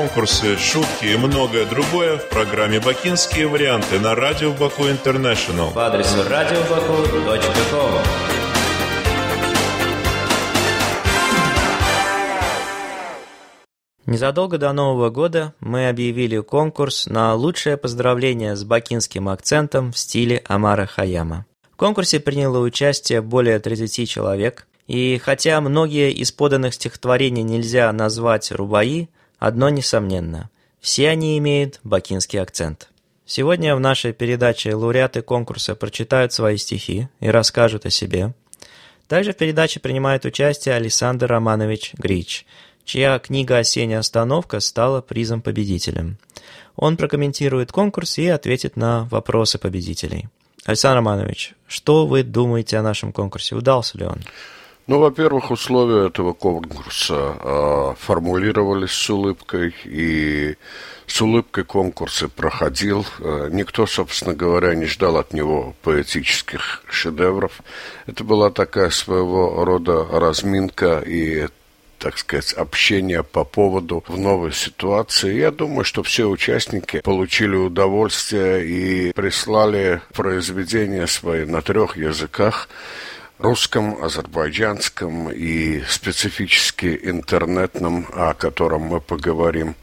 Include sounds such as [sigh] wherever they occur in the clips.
конкурсы, шутки и многое другое в программе «Бакинские варианты» на радио Баку Интернешнл по адресу радиобаку.ком Незадолго до Нового года мы объявили конкурс на лучшее поздравление с бакинским акцентом в стиле Амара Хаяма. В конкурсе приняло участие более 30 человек, и хотя многие из поданных стихотворений нельзя назвать рубаи, одно несомненно – все они имеют бакинский акцент. Сегодня в нашей передаче лауреаты конкурса прочитают свои стихи и расскажут о себе. Также в передаче принимает участие Александр Романович Грич, чья книга «Осенняя остановка» стала призом победителем. Он прокомментирует конкурс и ответит на вопросы победителей. Александр Романович, что вы думаете о нашем конкурсе? Удался ли он? Ну, во-первых, условия этого конкурса э, формулировались с улыбкой, и с улыбкой конкурсы проходил. Э, никто, собственно говоря, не ждал от него поэтических шедевров. Это была такая своего рода разминка и так сказать, общение по поводу в новой ситуации. Я думаю, что все участники получили удовольствие и прислали произведения свои на трех языках русском, азербайджанском и специфически интернетном, о котором мы поговорим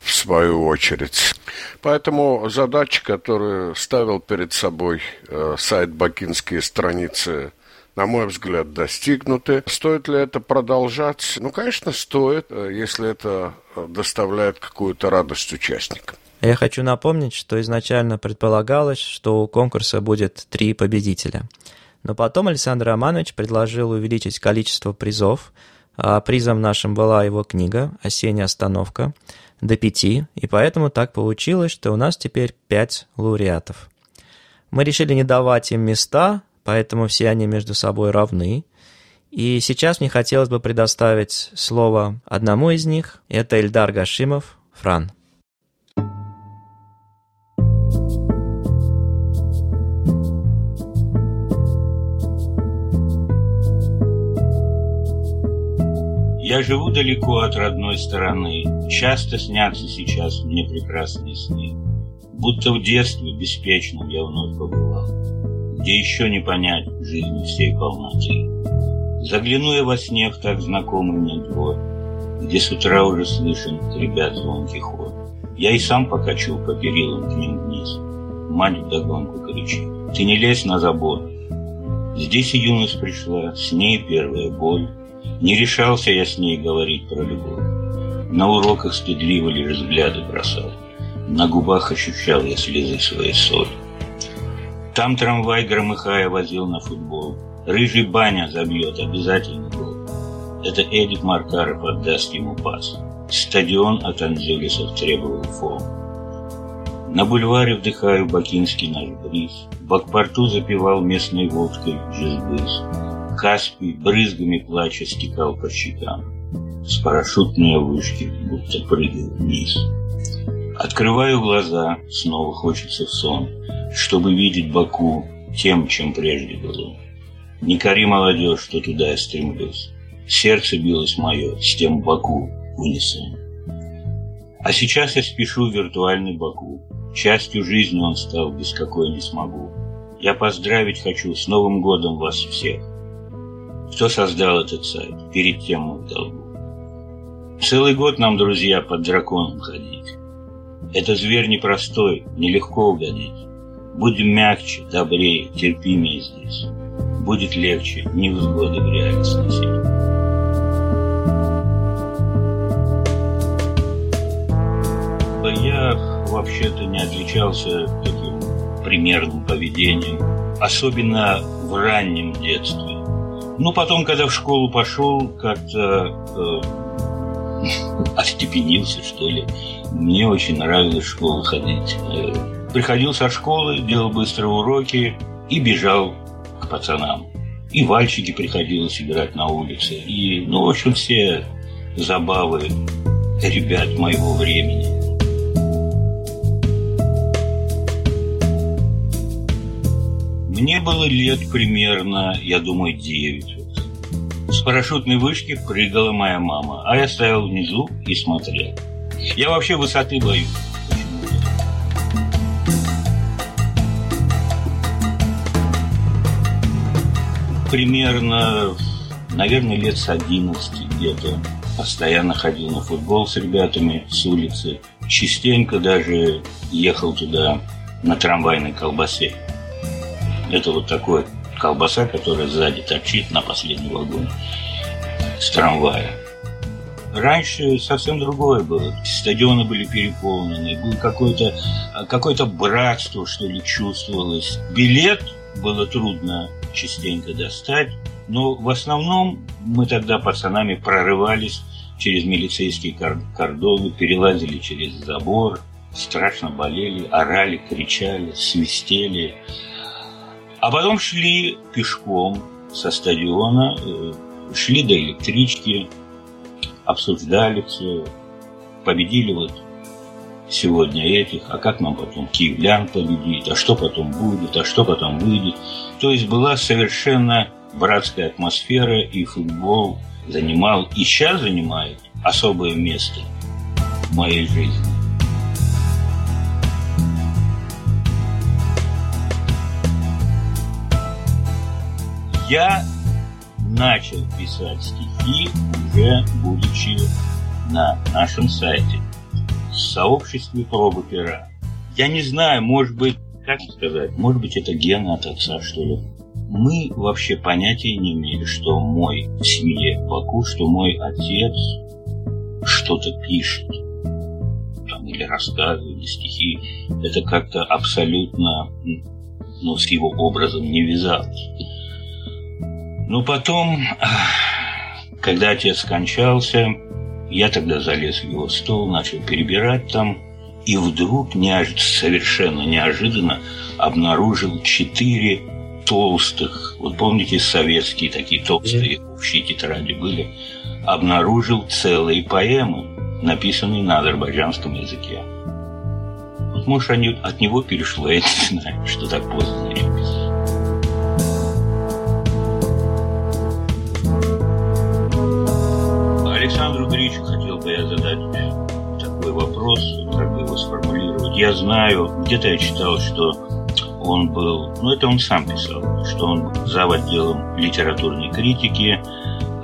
в свою очередь. Поэтому задачи, которые ставил перед собой э, сайт «Бакинские страницы», на мой взгляд, достигнуты. Стоит ли это продолжать? Ну, конечно, стоит, э, если это доставляет какую-то радость участникам. Я хочу напомнить, что изначально предполагалось, что у конкурса будет три победителя – но потом Александр Романович предложил увеличить количество призов. А призом нашим была его книга «Осенняя остановка» до пяти, и поэтому так получилось, что у нас теперь пять лауреатов. Мы решили не давать им места, поэтому все они между собой равны. И сейчас мне хотелось бы предоставить слово одному из них. Это Эльдар Гашимов, Фран. Я живу далеко от родной стороны, Часто снятся сейчас мне прекрасные сны. Будто в детстве беспечном я вновь побывал, Где еще не понять жизни всей полноты. Загляну я во сне в так знакомый мне двор, Где с утра уже слышен ребят звонкий хор. Я и сам покачу по перилам к ним вниз. Мать вдогонку кричит, ты не лезь на забор. Здесь и юность пришла, с ней первая боль, не решался я с ней говорить про любовь. На уроках стыдливо лишь взгляды бросал. На губах ощущал я слезы своей соли. Там трамвай, громыхая, возил на футбол. Рыжий баня забьет обязательно гол. Это Эдик Маркаров отдаст ему пас. Стадион от Анджелесов требовал фол. На бульваре вдыхаю бакинский наш бриз. В бакпорту запивал местной водкой джизбыз. Каспий брызгами плача стекал по щекам. С парашютной вышки будто прыгал вниз. Открываю глаза, снова хочется в сон, Чтобы видеть Баку тем, чем прежде было. Не кори молодежь, что туда я стремлюсь. Сердце билось мое с тем Баку унисон. А сейчас я спешу в виртуальный Баку. Частью жизни он стал, без какой не смогу. Я поздравить хочу с Новым годом вас всех. Кто создал этот сайт? Перед тем в долгу. Целый год нам, друзья, под драконом ходить. Это зверь непростой, нелегко угодить. Будем мягче, добрее, терпимее здесь. Будет легче невзгоды в реале сносить. Я вообще-то не отличался таким примерным поведением, особенно в раннем детстве. Ну, потом, когда в школу пошел, как-то э, [laughs] остепенился, что ли. Мне очень нравилось в школу ходить. Э, приходил со школы, делал быстрые уроки и бежал к пацанам. И вальчики приходилось играть на улице. И, ну, в общем, все забавы ребят моего времени. Мне было лет примерно, я думаю, девять. С парашютной вышки прыгала моя мама, а я стоял внизу и смотрел. Я вообще высоты боюсь. Примерно, наверное, лет с 11 где-то постоянно ходил на футбол с ребятами с улицы. Частенько даже ехал туда на трамвайной колбасе. Это вот такой колбаса, которая сзади торчит на последнем вагоне с трамвая. Раньше совсем другое было. Стадионы были переполнены, было какое-то какое братство, что ли, чувствовалось. Билет было трудно частенько достать, но в основном мы тогда пацанами прорывались через милицейские кордоны, перелазили через забор, страшно болели, орали, кричали, свистели. А потом шли пешком со стадиона, э, шли до электрички, обсуждали все, победили вот сегодня этих, а как нам потом киевлян победить, а что потом будет, а что потом выйдет. То есть была совершенно братская атмосфера, и футбол занимал, и сейчас занимает особое место в моей жизни. Я начал писать стихи уже будучи на нашем сайте в сообществе пробы пера. Я не знаю, может быть, как сказать, может быть, это гена от отца, что ли. Мы вообще понятия не имели, что мой в семье Баку, что мой отец что-то пишет. Там, или рассказы, или стихи. Это как-то абсолютно ну, с его образом не вязалось. Но потом, когда отец скончался, я тогда залез в его стол, начал перебирать там, и вдруг неожиданно, совершенно неожиданно обнаружил четыре толстых, вот помните, советские такие толстые общие тетради были, обнаружил целые поэмы, написанные на азербайджанском языке. Вот, может, они, от него перешло, я не знаю, что так поздно начал писать. Я знаю, где-то я читал, что он был, ну это он сам писал, что он зав. отделом литературной критики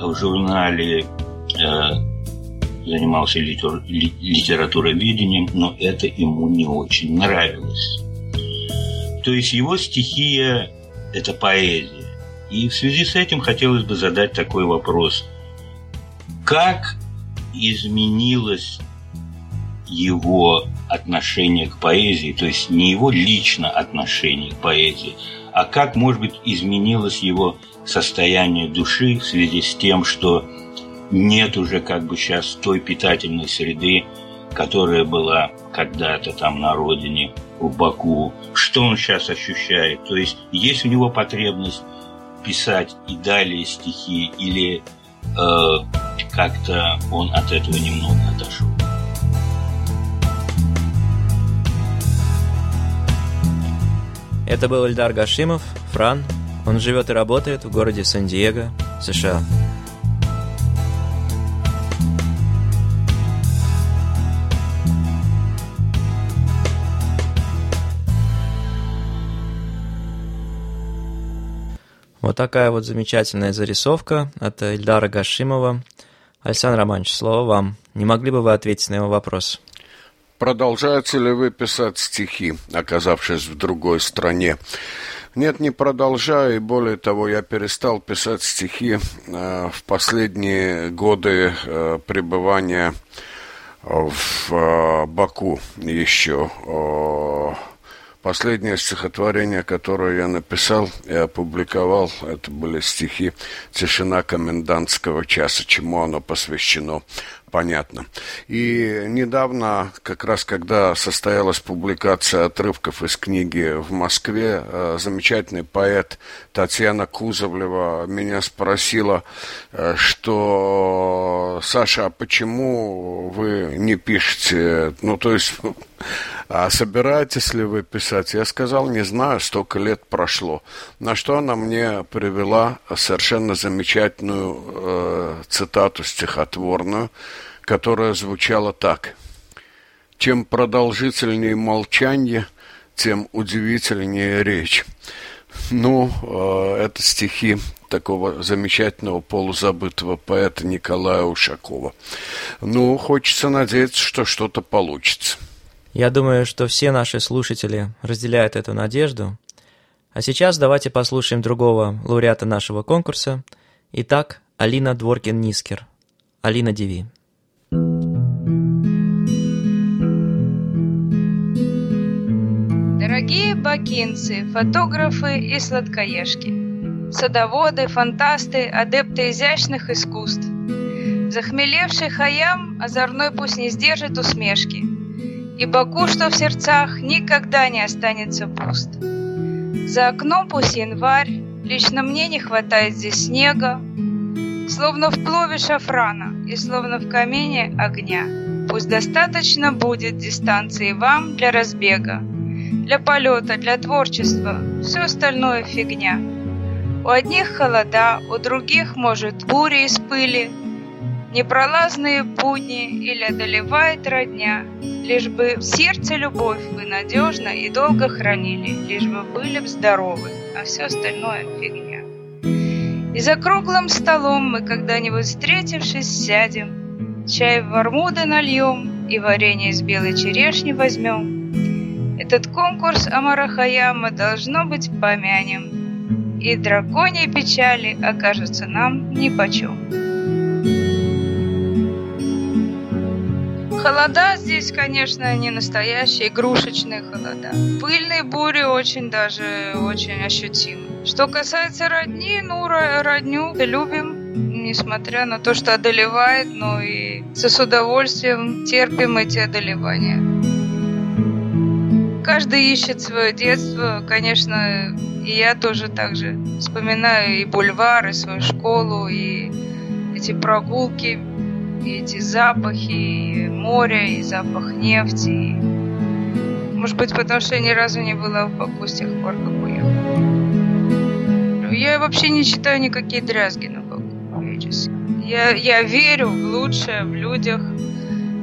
в журнале, э, занимался литер, ли, литературоведением, но это ему не очень нравилось. То есть его стихия – это поэзия. И в связи с этим хотелось бы задать такой вопрос – как изменилось его отношение к поэзии, то есть не его лично отношение к поэзии, а как, может быть, изменилось его состояние души в связи с тем, что нет уже как бы сейчас той питательной среды, которая была когда-то там на родине, в Баку. Что он сейчас ощущает? То есть есть у него потребность писать и далее стихи или э, как-то он от этого немного отошел. Это был Эльдар Гашимов, Фран. Он живет и работает в городе Сан-Диего, США. Вот такая вот замечательная зарисовка от Ильдара Гашимова – Александр Романович, слово вам. Не могли бы вы ответить на его вопрос? Продолжаете ли вы писать стихи, оказавшись в другой стране? Нет, не продолжаю, и более того, я перестал писать стихи э, в последние годы э, пребывания в э, Баку еще. Э, Последнее стихотворение, которое я написал и опубликовал, это были стихи «Тишина комендантского часа», чему оно посвящено понятно. И недавно, как раз когда состоялась публикация отрывков из книги в Москве, э, замечательный поэт Татьяна Кузовлева меня спросила, э, что «Саша, а почему вы не пишете?» Ну, то есть, [laughs] а собираетесь ли вы писать? Я сказал, не знаю, столько лет прошло. На что она мне привела совершенно замечательную э, цитату стихотворную, которая звучала так. чем продолжительнее молчание, тем удивительнее речь. Ну, э, это стихи такого замечательного полузабытого поэта Николая Ушакова. Ну, хочется надеяться, что что-то получится. Я думаю, что все наши слушатели разделяют эту надежду. А сейчас давайте послушаем другого лауреата нашего конкурса. Итак, Алина Дворкин-Нискер. Алина Диви. Дорогие бакинцы, фотографы и сладкоежки, садоводы, фантасты, адепты изящных искусств. Захмелевший Хаям озорной пусть не сдержит усмешки, и Баку, что в сердцах, никогда не останется пуст. За окном пусть январь, лично мне не хватает здесь снега, Словно в плове шафрана и словно в камине огня. Пусть достаточно будет дистанции вам для разбега, для полета, для творчества, все остальное фигня. У одних холода, у других, может, бури из пыли, Непролазные будни или одолевает родня, Лишь бы в сердце любовь вы надежно и долго хранили, Лишь бы были б здоровы, а все остальное фигня. И за круглым столом мы когда-нибудь встретившись сядем, Чай в вармуды нальем и варенье из белой черешни возьмем. Этот конкурс Амара Хаяма должно быть помянем, И драконьей печали окажутся нам нипочем. Холода здесь, конечно, не настоящие, игрушечные холода. Пыльные бури очень даже, очень ощутимы. Что касается родни, ну, родню любим, несмотря на то, что одолевает, но и с удовольствием терпим эти одолевания. Каждый ищет свое детство, конечно, и я тоже так же вспоминаю и бульвар, и свою школу, и эти прогулки, и эти запахи, и море, и запах нефти. И... Может быть, потому что я ни разу не была в Баку с тех пор, как уехала. Я вообще не читаю никакие дрязги на Pages. Я, я верю в лучшее в людях.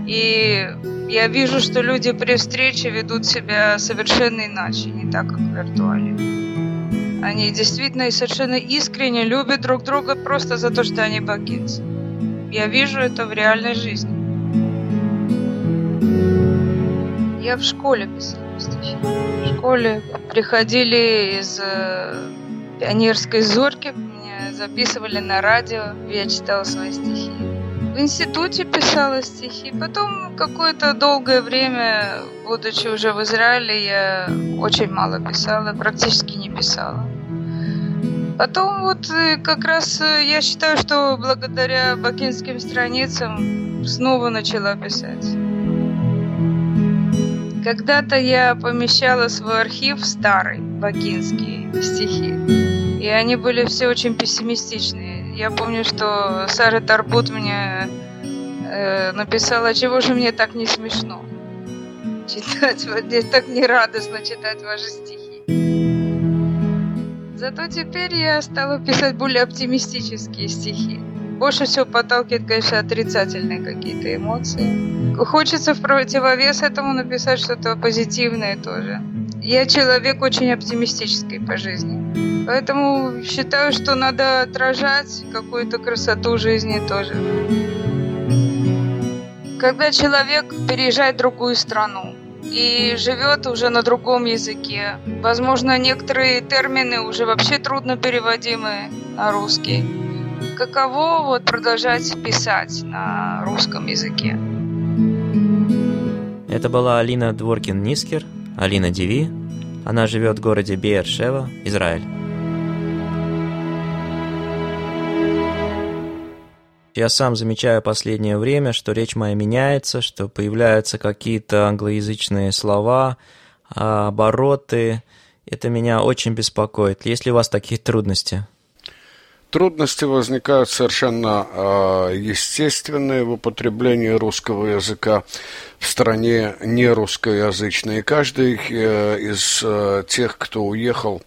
И я вижу, что люди при встрече ведут себя совершенно иначе, не так, как в виртуале. Они действительно и совершенно искренне любят друг друга просто за то, что они бакинцы. Я вижу это в реальной жизни. Я в школе писала стихи. В школе приходили из э, пионерской зорьке. Меня записывали на радио, я читала свои стихи. В институте писала стихи. Потом какое-то долгое время, будучи уже в Израиле, я очень мало писала, практически не писала. Потом вот э, как раз э, я считаю, что благодаря бакинским страницам снова начала писать. Когда-то я помещала свой архив старый, бакинские стихи. И они были все очень пессимистичные. Я помню, что Сара Тарбут мне э, написала, чего же мне так не смешно читать, [laughs] мне так не радостно читать ваши стихи. Зато теперь я стала писать более оптимистические стихи. Больше всего подталкивает, конечно, отрицательные какие-то эмоции. Хочется в противовес этому написать что-то позитивное тоже. Я человек очень оптимистический по жизни. Поэтому считаю, что надо отражать какую-то красоту жизни тоже. Когда человек переезжает в другую страну и живет уже на другом языке, возможно, некоторые термины уже вообще трудно переводимы на русский. Каково вот продолжать писать на русском языке? Это была Алина Дворкин-Нискер, Алина Диви. Она живет в городе Беершева, Израиль. Я сам замечаю последнее время, что речь моя меняется, что появляются какие-то англоязычные слова, обороты. Это меня очень беспокоит. Есть ли у вас такие трудности? Трудности возникают совершенно э, естественные в употреблении русского языка в стране не русскоязычной. И каждый э, из э, тех, кто уехал,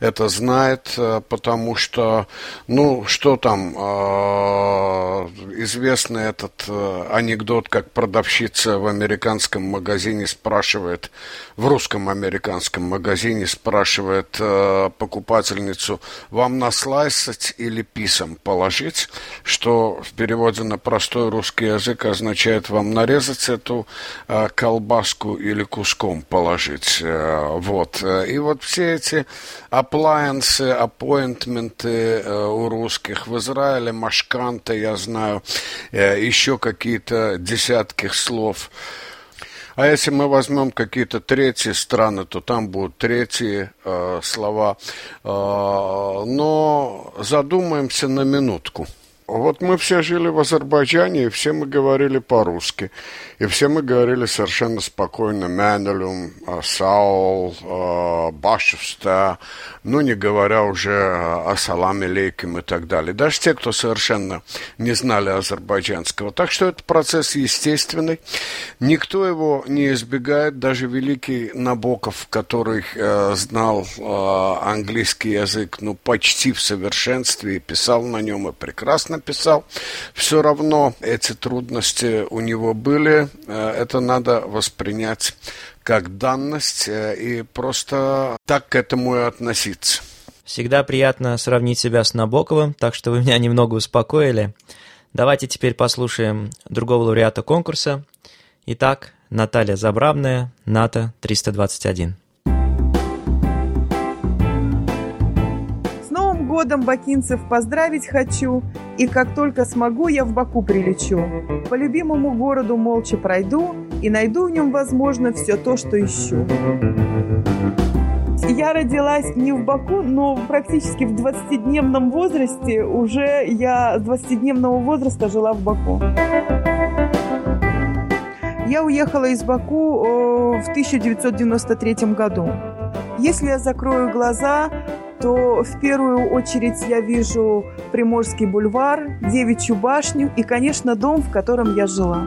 это знает, э, потому что, ну, что там, известный этот анекдот, как продавщица в американском магазине спрашивает, в русском американском магазине спрашивает покупательницу, вам наслайсать или писом положить, что в переводе на простой русский язык означает вам нарезать эту колбаску или куском положить. Э, вот. И вот все эти appliances, аппоинтменты э, у русских в Израиле, машканты, я знаю, еще какие-то десятки слов. А если мы возьмем какие-то третьи страны, то там будут третьи э, слова. Э, но задумаемся на минутку. Вот мы все жили в Азербайджане, и все мы говорили по-русски. И все мы говорили совершенно спокойно «Менелюм», «Саул», «Башевста», ну, не говоря уже о «Саламе лейким» и так далее. Даже те, кто совершенно не знали азербайджанского. Так что это процесс естественный. Никто его не избегает. Даже великий Набоков, который э, знал э, английский язык, ну, почти в совершенстве, и писал на нем, и прекрасно писал, все равно эти трудности у него были. Э, это надо воспринять как данность э, и просто так к этому и относиться. Всегда приятно сравнить себя с Набоковым, так что вы меня немного успокоили. Давайте теперь послушаем другого лауреата конкурса. Итак, Наталья Забравная, НАТО 321. Годом бакинцев поздравить хочу, и как только смогу, я в Баку прилечу. По любимому городу молча пройду, и найду в нем, возможно, все то, что ищу. Я родилась не в Баку, но практически в 20-дневном возрасте уже я с 20-дневного возраста жила в Баку. Я уехала из Баку э, в 1993 году. Если я закрою глаза, то в первую очередь я вижу Приморский бульвар, Девичью башню и, конечно, дом, в котором я жила.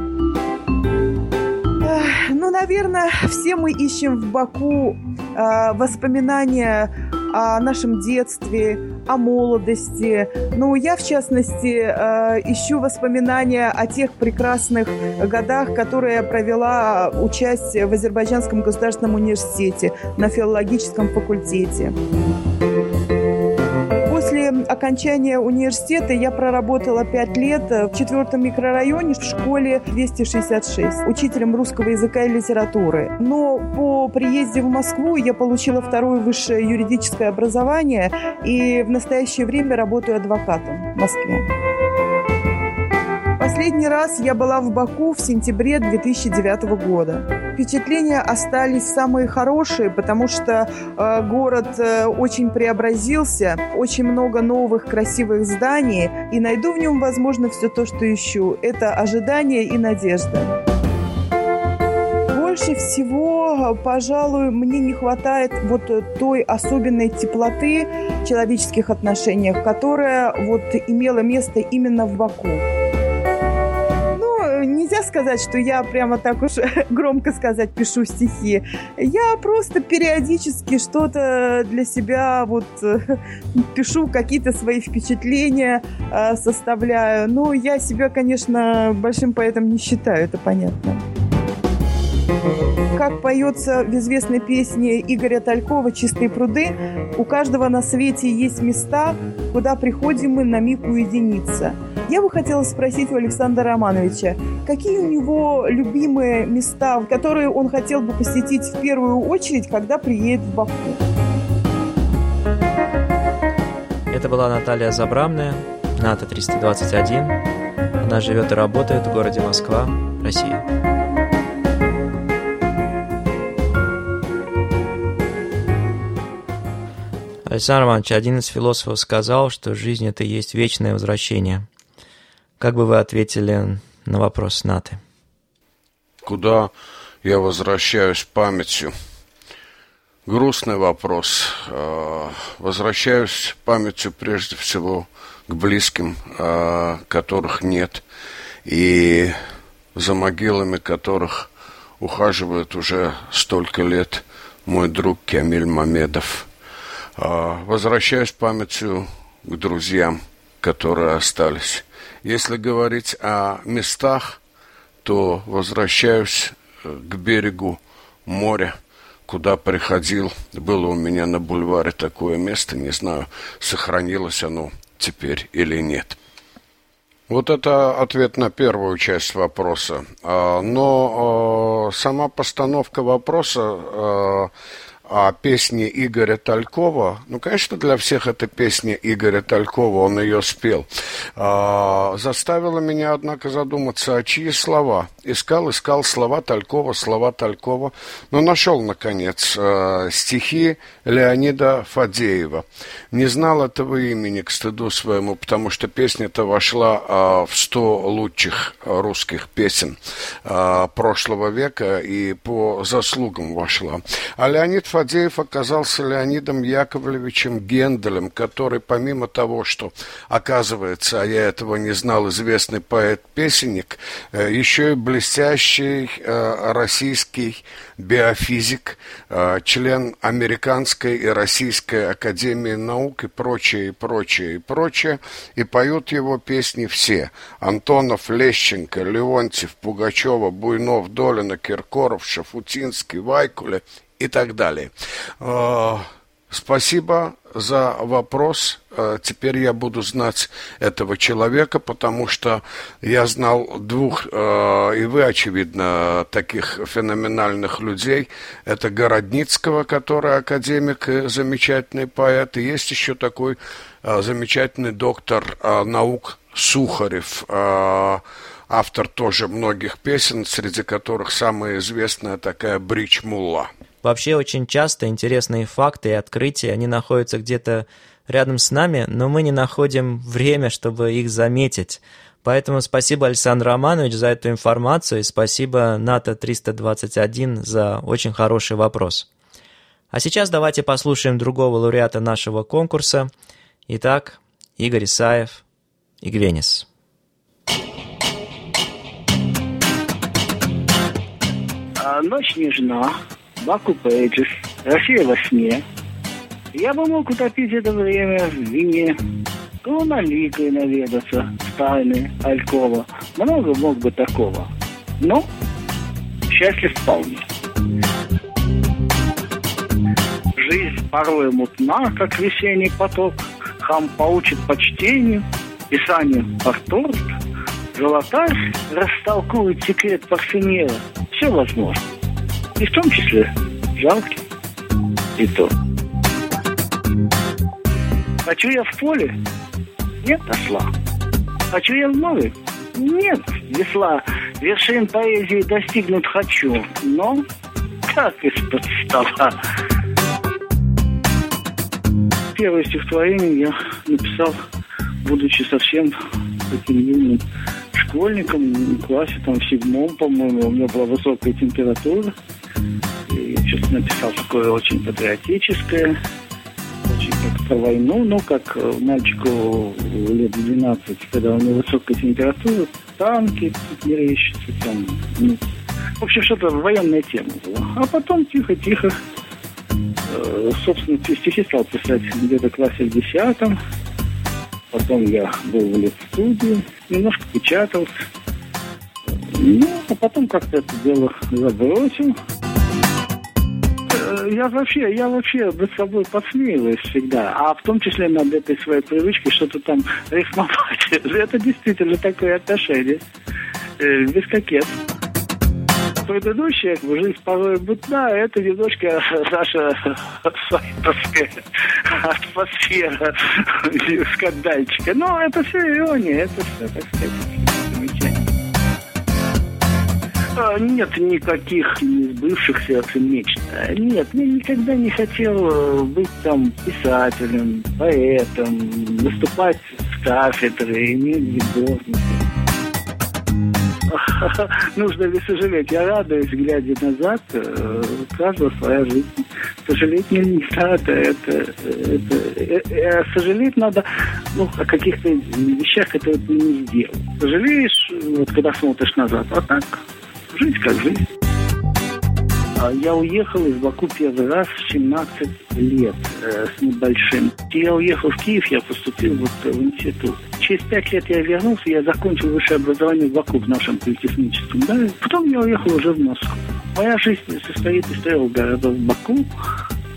Ну, наверное, все мы ищем в Баку э, воспоминания о нашем детстве, о молодости. Ну, я, в частности, э, ищу воспоминания о тех прекрасных годах, которые я провела, учась в Азербайджанском государственном университете на филологическом факультете окончания университета я проработала 5 лет в четвертом микрорайоне в школе 266 учителем русского языка и литературы. Но по приезде в Москву я получила второе высшее юридическое образование и в настоящее время работаю адвокатом в Москве. Последний раз я была в Баку в сентябре 2009 года. Впечатления остались самые хорошие, потому что э, город э, очень преобразился, очень много новых красивых зданий, и найду в нем, возможно, все то, что ищу. Это ожидание и надежда. Больше всего, пожалуй, мне не хватает вот той особенной теплоты в человеческих отношениях, которая вот имела место именно в Баку нельзя сказать, что я прямо так уж [laughs] громко сказать пишу стихи. Я просто периодически что-то для себя вот пишу, какие-то свои впечатления э, составляю. Но я себя, конечно, большим поэтом не считаю, это понятно. Как поется в известной песне Игоря Талькова «Чистые пруды», у каждого на свете есть места, куда приходим мы на миг уединиться. Я бы хотела спросить у Александра Романовича, какие у него любимые места, которые он хотел бы посетить в первую очередь, когда приедет в Баку? Это была Наталья Забрамная, НАТО 321. Она живет и работает в городе Москва, Россия. Александр Иванович, один из философов сказал, что жизнь – это и есть вечное возвращение. Как бы вы ответили на вопрос Наты? Куда я возвращаюсь памятью? Грустный вопрос. А, возвращаюсь памятью прежде всего к близким, э, которых нет, и за могилами которых ухаживает уже столько лет мой друг Кемиль Мамедов. Э, возвращаюсь памятью к друзьям, которые остались. Если говорить о местах, то возвращаюсь к берегу моря, куда приходил. Было у меня на бульваре такое место, не знаю, сохранилось оно теперь или нет. Вот это ответ на первую часть вопроса. А, но а, сама постановка вопроса а, о песне Игоря Талькова. Ну, конечно, для всех это песня Игоря Талькова, он ее спел. А, заставила меня, однако, задуматься, а чьи слова? Искал, искал слова Талькова, слова Талькова, но нашел, наконец, а, стихи Леонида Фадеева. Не знал этого имени к стыду своему, потому что песня-то вошла а, в сто лучших русских песен а, прошлого века и по заслугам вошла. А Леонид Фадеев оказался Леонидом Яковлевичем Генделем, который помимо того, что, оказывается, а я этого не знал, известный поэт-песенник, э, еще и блестящий э, российский биофизик, э, член Американской и Российской Академии Наук и прочее, и прочее, и прочее. И поют его песни все. Антонов, Лещенко, Леонтьев, Пугачева, Буйнов, Долина, Киркоров, Шафутинский, Вайкуле и так далее. А, спасибо за вопрос. А, теперь я буду знать этого человека, потому что я знал двух, а, и вы, очевидно, таких феноменальных людей. Это Городницкого, который академик и замечательный поэт. И есть еще такой замечательный доктор наук Сухарев, автор тоже многих песен, среди которых самая известная такая «Брич Мулла». Вообще очень часто интересные факты и открытия, они находятся где-то рядом с нами, но мы не находим время, чтобы их заметить. Поэтому спасибо, Александр Романович, за эту информацию, и спасибо НАТО-321 за очень хороший вопрос. А сейчас давайте послушаем другого лауреата нашего конкурса. Итак, Игорь Исаев, Игвенис. А, ночь нежна, Баку Пейджес, Россия во сне. Я бы мог утопить это время в вине, колоналикой наведаться тайны Алькова. Много мог бы такого. Но счастлив вполне. Жизнь порой мутна, как весенний поток. Хам поучит почтению, писанию порторт. Золотарь растолкует секрет парфюмера. Все возможно и в том числе жалкий и то. Хочу я в поле? Нет осла. Хочу я в море? Нет весла. Вершин поэзии достигнуть хочу, но как из-под стола. Первое стихотворение я написал, будучи совсем таким юным школьником, в классе там в седьмом, по-моему, у меня была высокая температура. Что-то написал такое очень патриотическое, очень как про войну, ну, как мальчику лет 12, когда у него высокая температура, танки мерещатся там. Ну, в общем, что-то военная тема была. А потом тихо-тихо, э, собственно, стихи стал писать где-то в классе в десятом. Потом я был в лет-студии, немножко печатался. Ну, а потом как-то это дело забросил я вообще, я вообще над собой подсмеиваюсь всегда, а в том числе над этой своей привычкой что-то там рифмовать. [laughs] Это действительно такое отношение. Э, без кокет. Предыдущая жизнь порой бытна, это немножко [laughs] наша сайтовская [laughs] атмосфера скандальчика. Но это все ирония, это все, так сказать. А, нет никаких несбывшихся мечт. Нет, я никогда не хотел э, быть там писателем, поэтом, выступать с кафедры, иметь видовники. [laughs] Нужно ли сожалеть? Я радуюсь, глядя назад, э, каждого своя жизнь. Сожалеть не надо, это, это, это, э, сожалеть надо ну, о каких-то вещах, которые ты не сделал. Сожалеешь, вот когда смотришь назад, а так, жизнь как жизнь. А я уехал из Баку первый раз в 17 лет э, с небольшим. Я уехал в Киев, я поступил вот в институт. Через пять лет я вернулся, я закончил высшее образование в Баку, в нашем политехническом. Да? Потом я уехал уже в Москву. Моя жизнь состоит из трех городов Баку,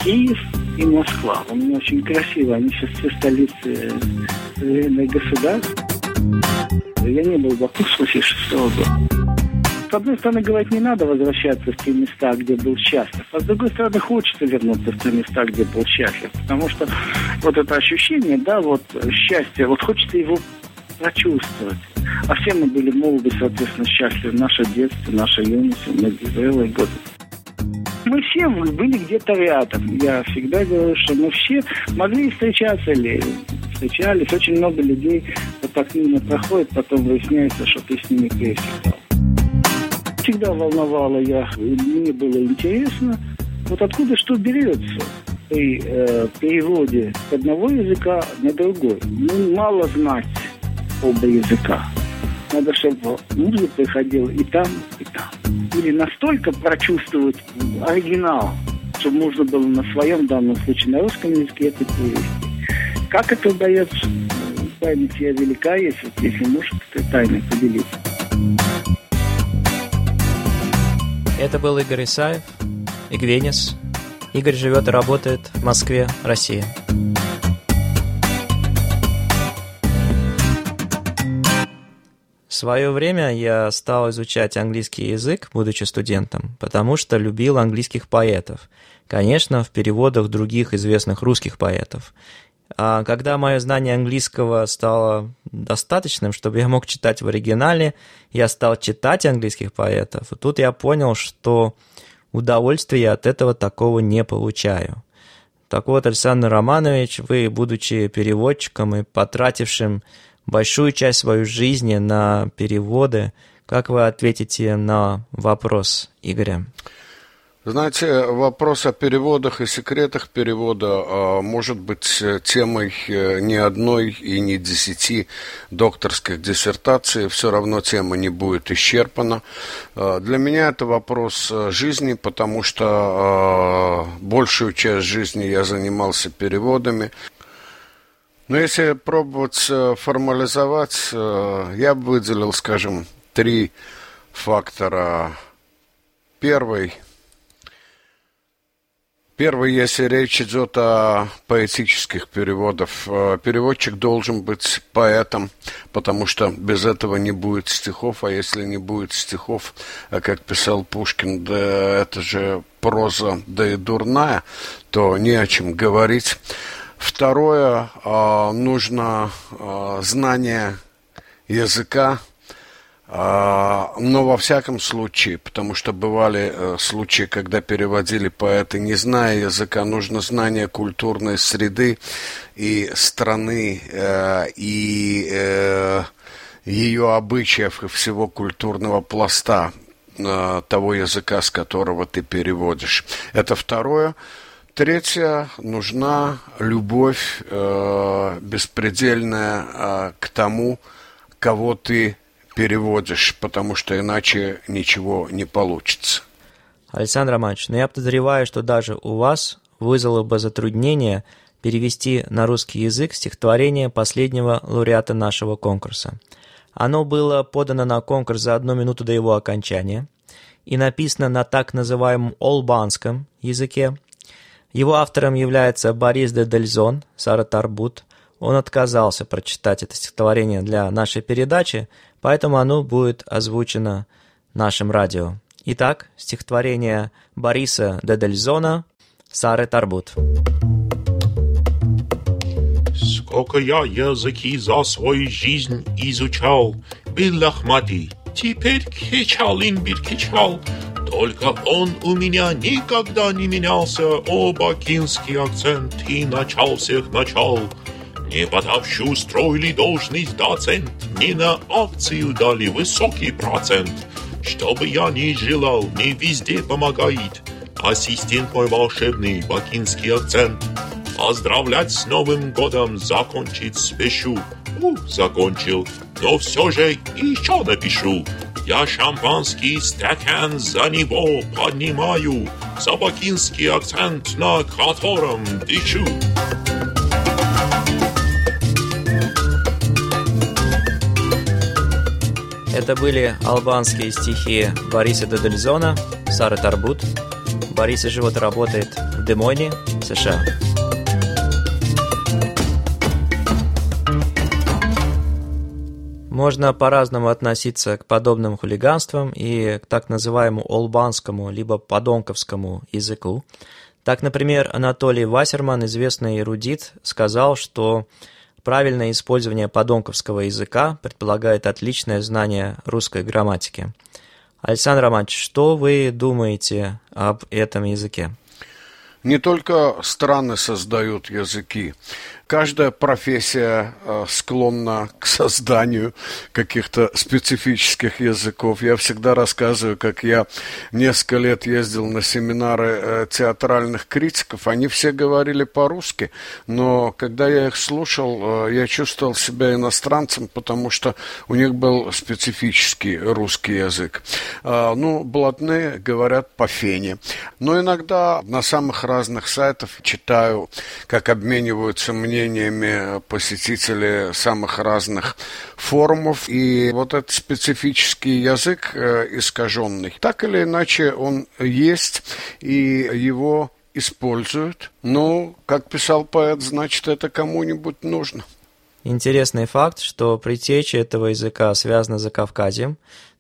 Киев и Москва. У меня очень красиво. Они сейчас все столицы современных государств. Я не был в Баку с 86 года с одной стороны, говорить не надо возвращаться в те места, где был счастлив, а с другой стороны, хочется вернуться в те места, где был счастлив, потому что вот это ощущение, да, вот счастье, вот хочется его прочувствовать. А все мы были молоды, соответственно, счастливы. Наше детство, наша юность, мы зрелые годы. Мы все были где-то рядом. Я всегда говорю, что мы все могли встречаться или встречались. Очень много людей вот так мимо проходит, потом выясняется, что ты с ними пересекал всегда волновало я, мне было интересно, вот откуда что берется при э, переводе с одного языка на другой. Ну, мало знать оба языка. Надо, чтобы музыка приходила и там, и там. Или настолько прочувствовать оригинал, чтобы можно было на своем данном случае на русском языке это перевести. Как это удается? Память я велика, если, если может этой тайной поделиться. Это был Игорь Исаев, Игвенис. Игорь живет и работает в Москве, Россия. В свое время я стал изучать английский язык, будучи студентом, потому что любил английских поэтов. Конечно, в переводах других известных русских поэтов. А когда мое знание английского стало достаточным, чтобы я мог читать в оригинале, я стал читать английских поэтов. И тут я понял, что удовольствия от этого такого не получаю. Так вот, Александр Романович, вы, будучи переводчиком и потратившим большую часть своей жизни на переводы, как вы ответите на вопрос Игоря? Знаете, вопрос о переводах и секретах перевода а, может быть э, темой э, ни одной и не десяти докторских диссертаций. Все равно тема не будет исчерпана. А, для меня это вопрос э, жизни, потому что а, большую часть жизни я занимался переводами. Но если пробовать формализовать, я бы выделил, скажем, три фактора. Первый – Первый, если речь идет о поэтических переводах, э, переводчик должен быть поэтом, потому что без этого не будет стихов, а если не будет стихов, э, как писал Пушкин, да это же проза, да и дурная, то не о чем говорить. Второе, э, нужно знание языка, но во всяком случае, потому что бывали э, случаи, когда переводили поэты, не зная языка, нужно знание культурной среды и страны, э, и э, ее обычаев и всего культурного пласта того языка, с которого ты переводишь. Это второе. Третье, нужна любовь беспредельная к тому, кого ты переводишь, потому что иначе ничего не получится. Александр Романович, но ну я подозреваю, что даже у вас вызвало бы затруднение перевести на русский язык стихотворение последнего лауреата нашего конкурса. Оно было подано на конкурс за одну минуту до его окончания и написано на так называемом олбанском языке. Его автором является Борис де Дельзон, Сара Тарбут. Он отказался прочитать это стихотворение для нашей передачи, поэтому оно будет озвучено нашим радио. Итак, стихотворение Бориса Дедельзона «Сары Тарбут». Сколько я языки за свою жизнь изучал, был лохматый, теперь кичалин бир кичал, только он у меня никогда не менялся, о, бакинский акцент и начал всех начал. Не подавщу устроили должность доцент, не на акцию дали высокий процент. Что бы я ни желал, мне везде помогает. Ассистент мой волшебный, бакинский акцент. Поздравлять с Новым годом закончить спешу. У, закончил, но все же еще напишу. Я шампанский стакан за него поднимаю, Собакинский акцент, на котором дышу. Это были албанские стихи Бориса Дедельзона, Сары Тарбут. Борис и работает в Демойне, США. Можно по-разному относиться к подобным хулиганствам и к так называемому олбанскому либо подонковскому языку. Так, например, Анатолий Вассерман, известный эрудит, сказал, что правильное использование подонковского языка предполагает отличное знание русской грамматики. Александр Романович, что вы думаете об этом языке? Не только страны создают языки. Каждая профессия э, склонна к созданию каких-то специфических языков. Я всегда рассказываю, как я несколько лет ездил на семинары э, театральных критиков. Они все говорили по-русски, но когда я их слушал, э, я чувствовал себя иностранцем, потому что у них был специфический русский язык. Ну, блатные говорят по фене. Но иногда на самых разных сайтах читаю, как обмениваются мнениями мнениями посетителей самых разных форумов. И вот этот специфический язык э, искаженный, так или иначе он есть, и его используют. Но, как писал поэт, значит, это кому-нибудь нужно. Интересный факт, что притеча этого языка связана с Закавказьем.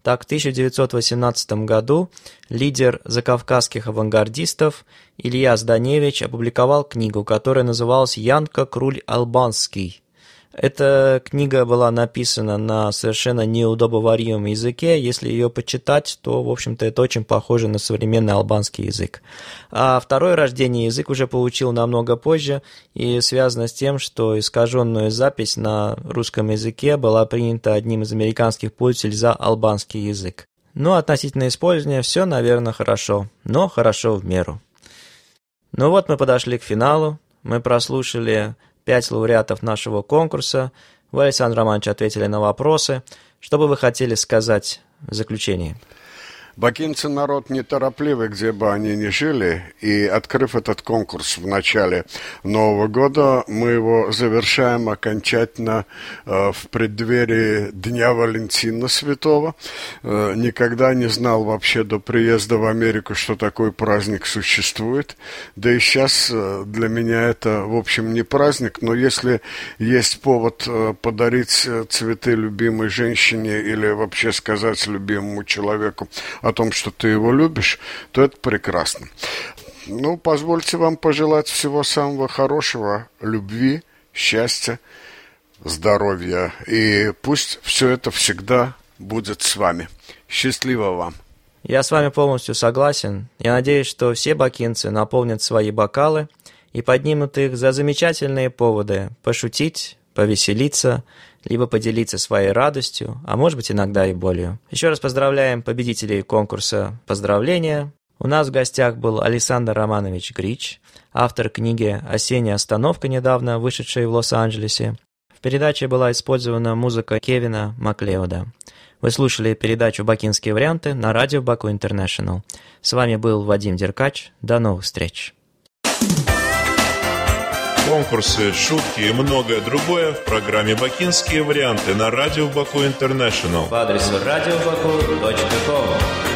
Так, в 1918 году лидер закавказских авангардистов Илья Зданевич опубликовал книгу, которая называлась «Янка Круль Албанский». Эта книга была написана на совершенно неудобоваримом языке. Если ее почитать, то, в общем-то, это очень похоже на современный албанский язык. А второе рождение язык уже получил намного позже и связано с тем, что искаженную запись на русском языке была принята одним из американских пользователей за албанский язык. Но относительно использования все, наверное, хорошо, но хорошо в меру. Ну вот мы подошли к финалу. Мы прослушали пять лауреатов нашего конкурса. Вы, Александр Романович, ответили на вопросы. Что бы вы хотели сказать в заключении? Бакинцы народ неторопливый, где бы они ни жили, и открыв этот конкурс в начале Нового года, мы его завершаем окончательно э, в преддверии Дня Валентина Святого. Э, никогда не знал вообще до приезда в Америку, что такой праздник существует. Да и сейчас э, для меня это, в общем, не праздник, но если есть повод э, подарить э, цветы любимой женщине или вообще сказать любимому человеку о том, что ты его любишь, то это прекрасно. Ну, позвольте вам пожелать всего самого хорошего, любви, счастья, здоровья. И пусть все это всегда будет с вами. Счастливо вам. Я с вами полностью согласен. Я надеюсь, что все бакинцы наполнят свои бокалы и поднимут их за замечательные поводы пошутить, повеселиться – либо поделиться своей радостью, а может быть иногда и болью. Еще раз поздравляем победителей конкурса «Поздравления». У нас в гостях был Александр Романович Грич, автор книги «Осенняя остановка», недавно вышедшей в Лос-Анджелесе. В передаче была использована музыка Кевина Маклеода. Вы слушали передачу «Бакинские варианты» на радио Баку Интернешнл. С вами был Вадим Деркач. До новых встреч! Конкурсы, шутки и многое другое в программе «Бакинские варианты» на радио Баку Интернешнл. По адресу радиобаку.ком